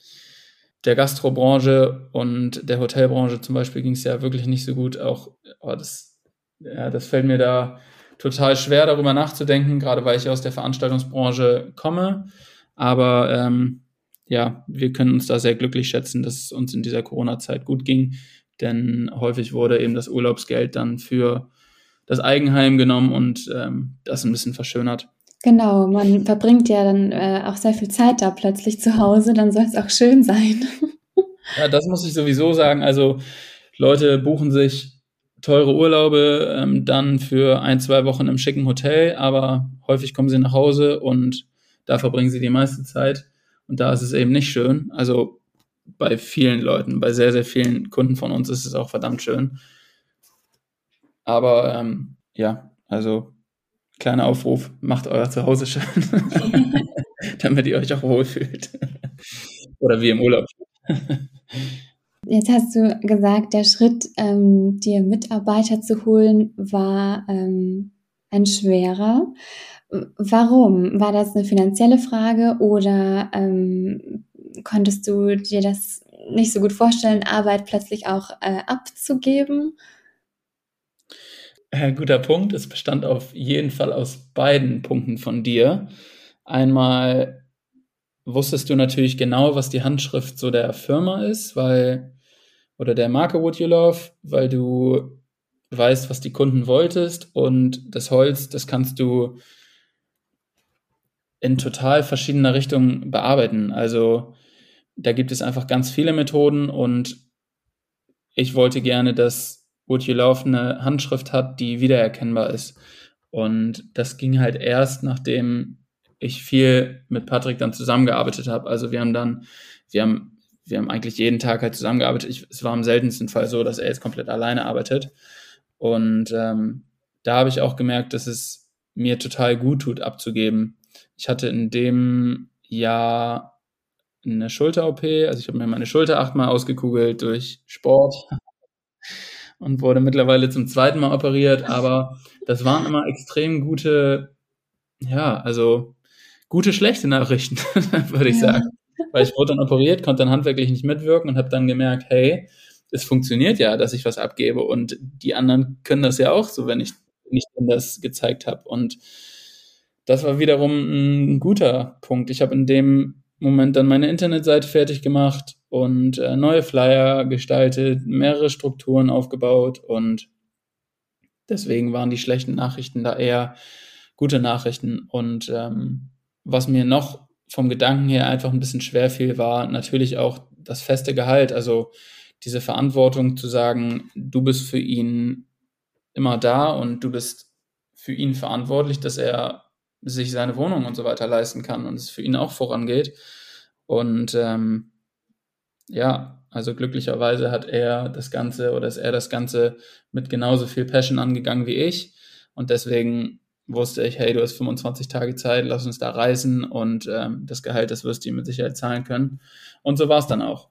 der Gastrobranche und der Hotelbranche zum Beispiel ging es ja wirklich nicht so gut. Auch oh, das, ja, das fällt mir da total schwer, darüber nachzudenken, gerade weil ich aus der Veranstaltungsbranche komme. Aber ähm, ja, wir können uns da sehr glücklich schätzen, dass es uns in dieser Corona-Zeit gut ging, denn häufig wurde eben das Urlaubsgeld dann für das Eigenheim genommen und ähm, das ein bisschen verschönert. Genau, man verbringt ja dann äh, auch sehr viel Zeit da plötzlich zu Hause, dann soll es auch schön sein. ja, das muss ich sowieso sagen. Also Leute buchen sich teure Urlaube ähm, dann für ein, zwei Wochen im schicken Hotel, aber häufig kommen sie nach Hause und da verbringen sie die meiste Zeit. Und da ist es eben nicht schön. Also bei vielen Leuten, bei sehr, sehr vielen Kunden von uns ist es auch verdammt schön. Aber ähm, ja, also kleiner Aufruf, macht euer Zuhause schön, damit ihr euch auch wohlfühlt. Oder wie im Urlaub. Jetzt hast du gesagt, der Schritt, ähm, dir Mitarbeiter zu holen, war ähm, ein schwerer. Warum? War das eine finanzielle Frage oder ähm, konntest du dir das nicht so gut vorstellen, Arbeit plötzlich auch äh, abzugeben? Äh, guter Punkt. Es bestand auf jeden Fall aus beiden Punkten von dir. Einmal wusstest du natürlich genau, was die Handschrift so der Firma ist, weil oder der Marke Wood You Love, weil du weißt, was die Kunden wolltest und das Holz, das kannst du in total verschiedener Richtung bearbeiten. Also da gibt es einfach ganz viele Methoden und ich wollte gerne, dass Wood You Love eine Handschrift hat, die wiedererkennbar ist. Und das ging halt erst, nachdem ich viel mit Patrick dann zusammengearbeitet habe. Also wir haben dann, wir haben wir haben eigentlich jeden Tag halt zusammengearbeitet. Ich, es war im seltensten Fall so, dass er jetzt komplett alleine arbeitet. Und ähm, da habe ich auch gemerkt, dass es mir total gut tut, abzugeben. Ich hatte in dem Jahr eine Schulter-OP, also ich habe mir meine Schulter achtmal ausgekugelt durch Sport und wurde mittlerweile zum zweiten Mal operiert, aber das waren immer extrem gute, ja, also gute, schlechte Nachrichten, würde ich ja. sagen weil ich wurde dann operiert, konnte dann handwerklich nicht mitwirken und habe dann gemerkt, hey, es funktioniert ja, dass ich was abgebe und die anderen können das ja auch so, wenn ich nicht das gezeigt habe. Und das war wiederum ein guter Punkt. Ich habe in dem Moment dann meine Internetseite fertig gemacht und äh, neue Flyer gestaltet, mehrere Strukturen aufgebaut und deswegen waren die schlechten Nachrichten da eher gute Nachrichten. Und ähm, was mir noch vom Gedanken her einfach ein bisschen schwer fiel, war natürlich auch das feste Gehalt. Also diese Verantwortung zu sagen, du bist für ihn immer da und du bist für ihn verantwortlich, dass er sich seine Wohnung und so weiter leisten kann und es für ihn auch vorangeht. Und ähm, ja, also glücklicherweise hat er das Ganze oder ist er das Ganze mit genauso viel Passion angegangen wie ich. Und deswegen wusste ich, hey, du hast 25 Tage Zeit, lass uns da reisen und ähm, das Gehalt, das wirst du ihm mit Sicherheit zahlen können. Und so war es dann auch.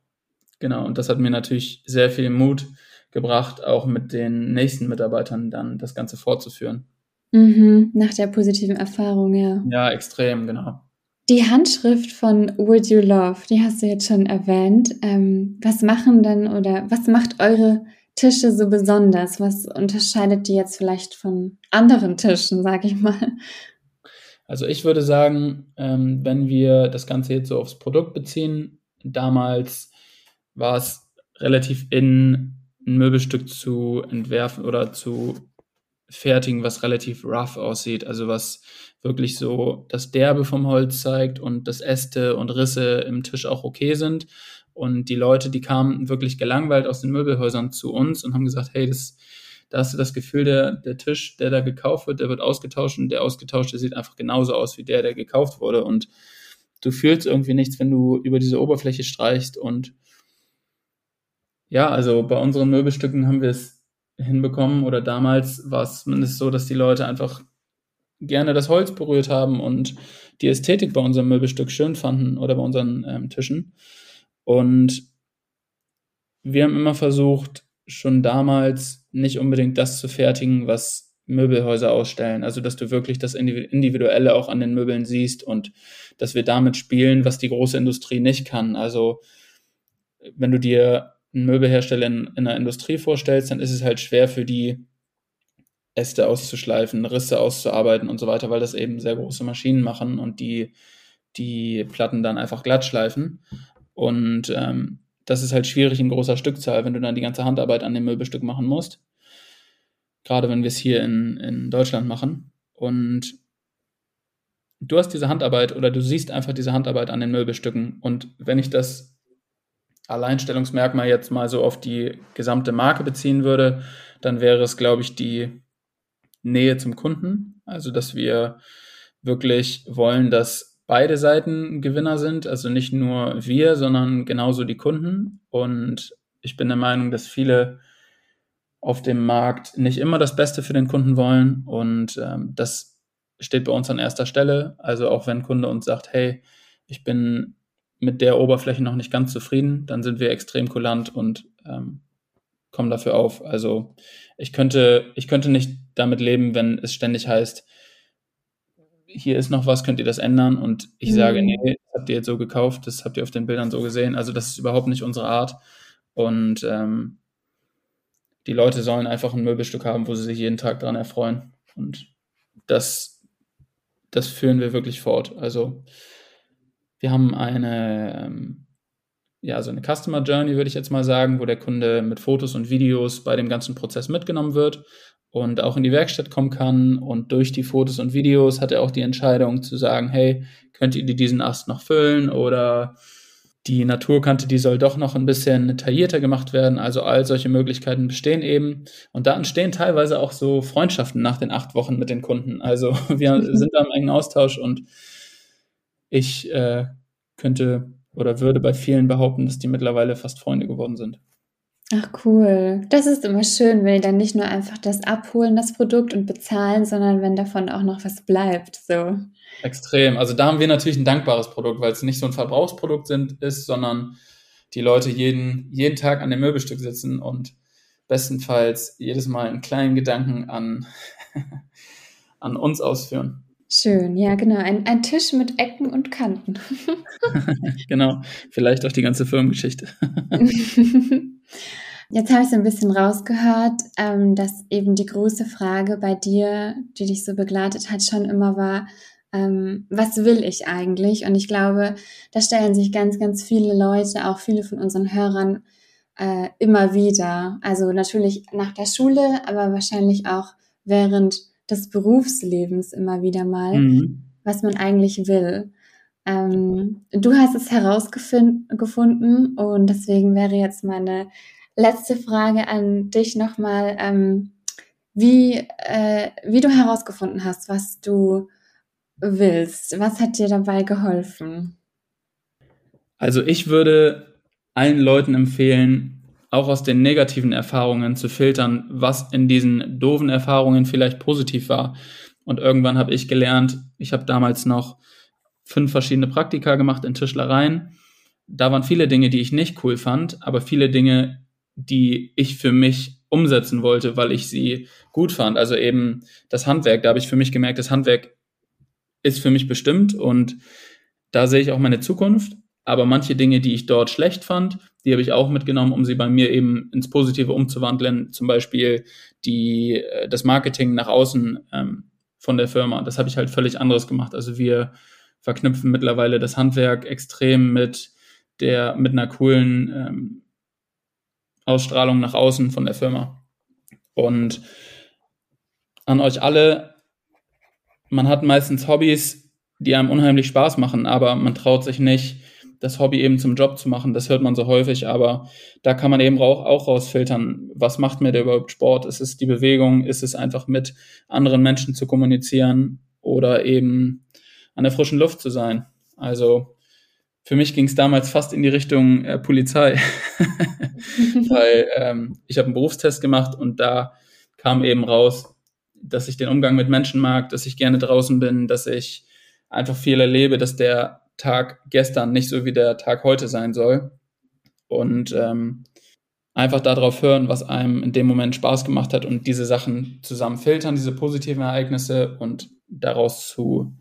Genau, und das hat mir natürlich sehr viel Mut gebracht, auch mit den nächsten Mitarbeitern dann das Ganze fortzuführen. Mhm, nach der positiven Erfahrung, ja. Ja, extrem, genau. Die Handschrift von Would You Love, die hast du jetzt schon erwähnt. Ähm, was machen dann oder was macht eure Tische so besonders? Was unterscheidet die jetzt vielleicht von anderen Tischen, sag ich mal? Also ich würde sagen, ähm, wenn wir das Ganze jetzt so aufs Produkt beziehen, damals war es relativ in ein Möbelstück zu entwerfen oder zu fertigen, was relativ rough aussieht, also was wirklich so das Derbe vom Holz zeigt und dass Äste und Risse im Tisch auch okay sind und die Leute, die kamen wirklich gelangweilt aus den Möbelhäusern zu uns und haben gesagt, hey, das, da hast du das Gefühl, der, der Tisch, der da gekauft wird, der wird ausgetauscht und der ausgetauschte sieht einfach genauso aus wie der, der gekauft wurde. Und du fühlst irgendwie nichts, wenn du über diese Oberfläche streichst. Und ja, also bei unseren Möbelstücken haben wir es hinbekommen oder damals war es zumindest so, dass die Leute einfach gerne das Holz berührt haben und die Ästhetik bei unserem Möbelstück schön fanden oder bei unseren ähm, Tischen. Und wir haben immer versucht, schon damals nicht unbedingt das zu fertigen, was Möbelhäuser ausstellen. Also, dass du wirklich das Individuelle auch an den Möbeln siehst und dass wir damit spielen, was die große Industrie nicht kann. Also, wenn du dir einen Möbelhersteller in, in einer Industrie vorstellst, dann ist es halt schwer für die, Äste auszuschleifen, Risse auszuarbeiten und so weiter, weil das eben sehr große Maschinen machen und die die Platten dann einfach glatt schleifen. Und ähm, das ist halt schwierig in großer Stückzahl, wenn du dann die ganze Handarbeit an dem Möbelstück machen musst. Gerade wenn wir es hier in, in Deutschland machen. Und du hast diese Handarbeit oder du siehst einfach diese Handarbeit an den Möbelstücken. Und wenn ich das Alleinstellungsmerkmal jetzt mal so auf die gesamte Marke beziehen würde, dann wäre es, glaube ich, die Nähe zum Kunden. Also, dass wir wirklich wollen, dass beide Seiten Gewinner sind, also nicht nur wir, sondern genauso die Kunden. Und ich bin der Meinung, dass viele auf dem Markt nicht immer das Beste für den Kunden wollen und ähm, das steht bei uns an erster Stelle. Also auch wenn ein Kunde uns sagt, hey, ich bin mit der Oberfläche noch nicht ganz zufrieden, dann sind wir extrem kulant und ähm, kommen dafür auf. Also ich könnte, ich könnte nicht damit leben, wenn es ständig heißt, hier ist noch was, könnt ihr das ändern? Und ich mhm. sage, nee, das habt ihr jetzt so gekauft, das habt ihr auf den Bildern so gesehen. Also das ist überhaupt nicht unsere Art. Und ähm, die Leute sollen einfach ein Möbelstück haben, wo sie sich jeden Tag dran erfreuen. Und das, das führen wir wirklich fort. Also wir haben eine, ähm, ja, so eine Customer Journey, würde ich jetzt mal sagen, wo der Kunde mit Fotos und Videos bei dem ganzen Prozess mitgenommen wird und auch in die Werkstatt kommen kann. Und durch die Fotos und Videos hat er auch die Entscheidung zu sagen, hey, könnt ihr diesen Ast noch füllen oder die Naturkante, die soll doch noch ein bisschen detaillierter gemacht werden. Also all solche Möglichkeiten bestehen eben. Und da entstehen teilweise auch so Freundschaften nach den acht Wochen mit den Kunden. Also wir sind da im engen Austausch und ich äh, könnte oder würde bei vielen behaupten, dass die mittlerweile fast Freunde geworden sind. Ach cool. Das ist immer schön, wenn die dann nicht nur einfach das abholen, das Produkt und bezahlen, sondern wenn davon auch noch was bleibt. So. Extrem. Also da haben wir natürlich ein dankbares Produkt, weil es nicht so ein Verbrauchsprodukt sind, ist, sondern die Leute jeden, jeden Tag an dem Möbelstück sitzen und bestenfalls jedes Mal einen kleinen Gedanken an, an uns ausführen. Schön, ja, genau. Ein, ein Tisch mit Ecken und Kanten. genau, vielleicht auch die ganze Firmengeschichte. Jetzt habe ich so ein bisschen rausgehört, ähm, dass eben die große Frage bei dir, die dich so begleitet hat, schon immer war, ähm, was will ich eigentlich? Und ich glaube, da stellen sich ganz, ganz viele Leute, auch viele von unseren Hörern, äh, immer wieder. Also natürlich nach der Schule, aber wahrscheinlich auch während des Berufslebens immer wieder mal, mhm. was man eigentlich will. Ähm, du hast es herausgefunden und deswegen wäre jetzt meine letzte Frage an dich nochmal, ähm, wie, äh, wie du herausgefunden hast, was du willst. Was hat dir dabei geholfen? Also ich würde allen Leuten empfehlen, auch aus den negativen Erfahrungen zu filtern, was in diesen doofen Erfahrungen vielleicht positiv war. Und irgendwann habe ich gelernt, ich habe damals noch fünf verschiedene Praktika gemacht in Tischlereien. Da waren viele Dinge, die ich nicht cool fand, aber viele Dinge, die ich für mich umsetzen wollte, weil ich sie gut fand. Also eben das Handwerk, da habe ich für mich gemerkt, das Handwerk ist für mich bestimmt und da sehe ich auch meine Zukunft. Aber manche Dinge, die ich dort schlecht fand, die habe ich auch mitgenommen, um sie bei mir eben ins Positive umzuwandeln. Zum Beispiel die, äh, das Marketing nach außen ähm, von der Firma. Das habe ich halt völlig anderes gemacht. Also wir verknüpfen mittlerweile das Handwerk extrem mit der, mit einer coolen ähm, Ausstrahlung nach außen von der Firma. Und an euch alle, man hat meistens Hobbys, die einem unheimlich Spaß machen, aber man traut sich nicht, das Hobby eben zum Job zu machen. Das hört man so häufig, aber da kann man eben auch, auch rausfiltern, was macht mir da überhaupt Sport? Ist es die Bewegung? Ist es einfach mit anderen Menschen zu kommunizieren oder eben an der frischen Luft zu sein? Also für mich ging es damals fast in die Richtung äh, Polizei, weil ähm, ich habe einen Berufstest gemacht und da kam eben raus, dass ich den Umgang mit Menschen mag, dass ich gerne draußen bin, dass ich einfach viel erlebe, dass der Tag gestern nicht so wie der Tag heute sein soll. Und ähm, einfach darauf hören, was einem in dem Moment Spaß gemacht hat und diese Sachen zusammen filtern, diese positiven Ereignisse und daraus zu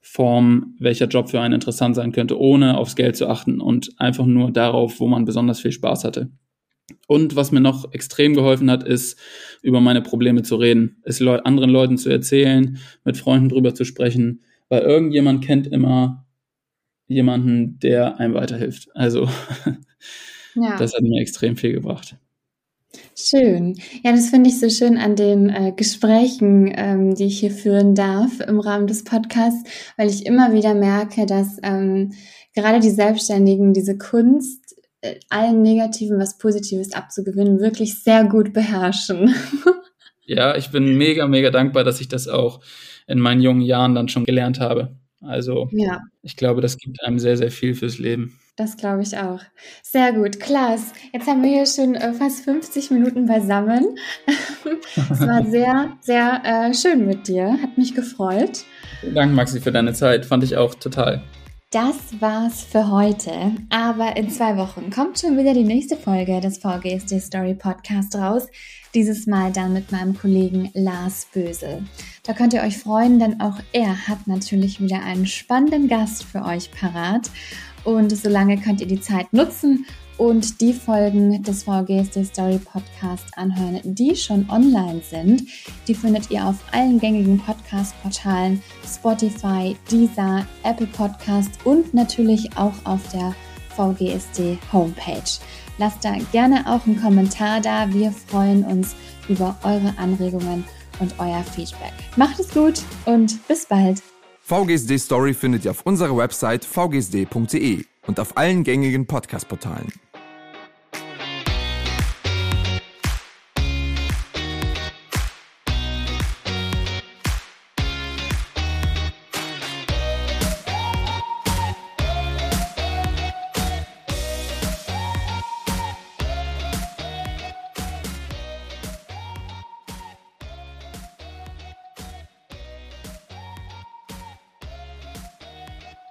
formen, welcher Job für einen interessant sein könnte, ohne aufs Geld zu achten und einfach nur darauf, wo man besonders viel Spaß hatte. Und was mir noch extrem geholfen hat, ist, über meine Probleme zu reden, es anderen Leuten zu erzählen, mit Freunden drüber zu sprechen, weil irgendjemand kennt immer jemanden, der einem weiterhilft. Also ja. das hat mir extrem viel gebracht. Schön. Ja, das finde ich so schön an den äh, Gesprächen, ähm, die ich hier führen darf im Rahmen des Podcasts, weil ich immer wieder merke, dass ähm, gerade die Selbstständigen diese Kunst, äh, allen Negativen was Positives abzugewinnen, wirklich sehr gut beherrschen. ja, ich bin mega, mega dankbar, dass ich das auch in meinen jungen Jahren dann schon gelernt habe. Also ja. ich glaube, das gibt einem sehr, sehr viel fürs Leben. Das glaube ich auch. Sehr gut. Klaas, jetzt haben wir hier schon äh, fast 50 Minuten beisammen. es war sehr, sehr äh, schön mit dir. Hat mich gefreut. Vielen Dank, Maxi, für deine Zeit. Fand ich auch total. Das war's für heute, aber in zwei Wochen kommt schon wieder die nächste Folge des VGSD Story Podcast raus. Dieses Mal dann mit meinem Kollegen Lars Bösel. Da könnt ihr euch freuen, denn auch er hat natürlich wieder einen spannenden Gast für euch parat. Und solange könnt ihr die Zeit nutzen und die Folgen des VGSD Story Podcast anhören, die schon online sind. Die findet ihr auf allen gängigen Podcast-Portalen, Spotify, Deezer, Apple Podcast und natürlich auch auf der VGSD Homepage. Lasst da gerne auch einen Kommentar da. Wir freuen uns über eure Anregungen und euer Feedback. Macht es gut und bis bald. VGSD Story findet ihr auf unserer Website vgsd.de und auf allen gängigen Podcast-Portalen.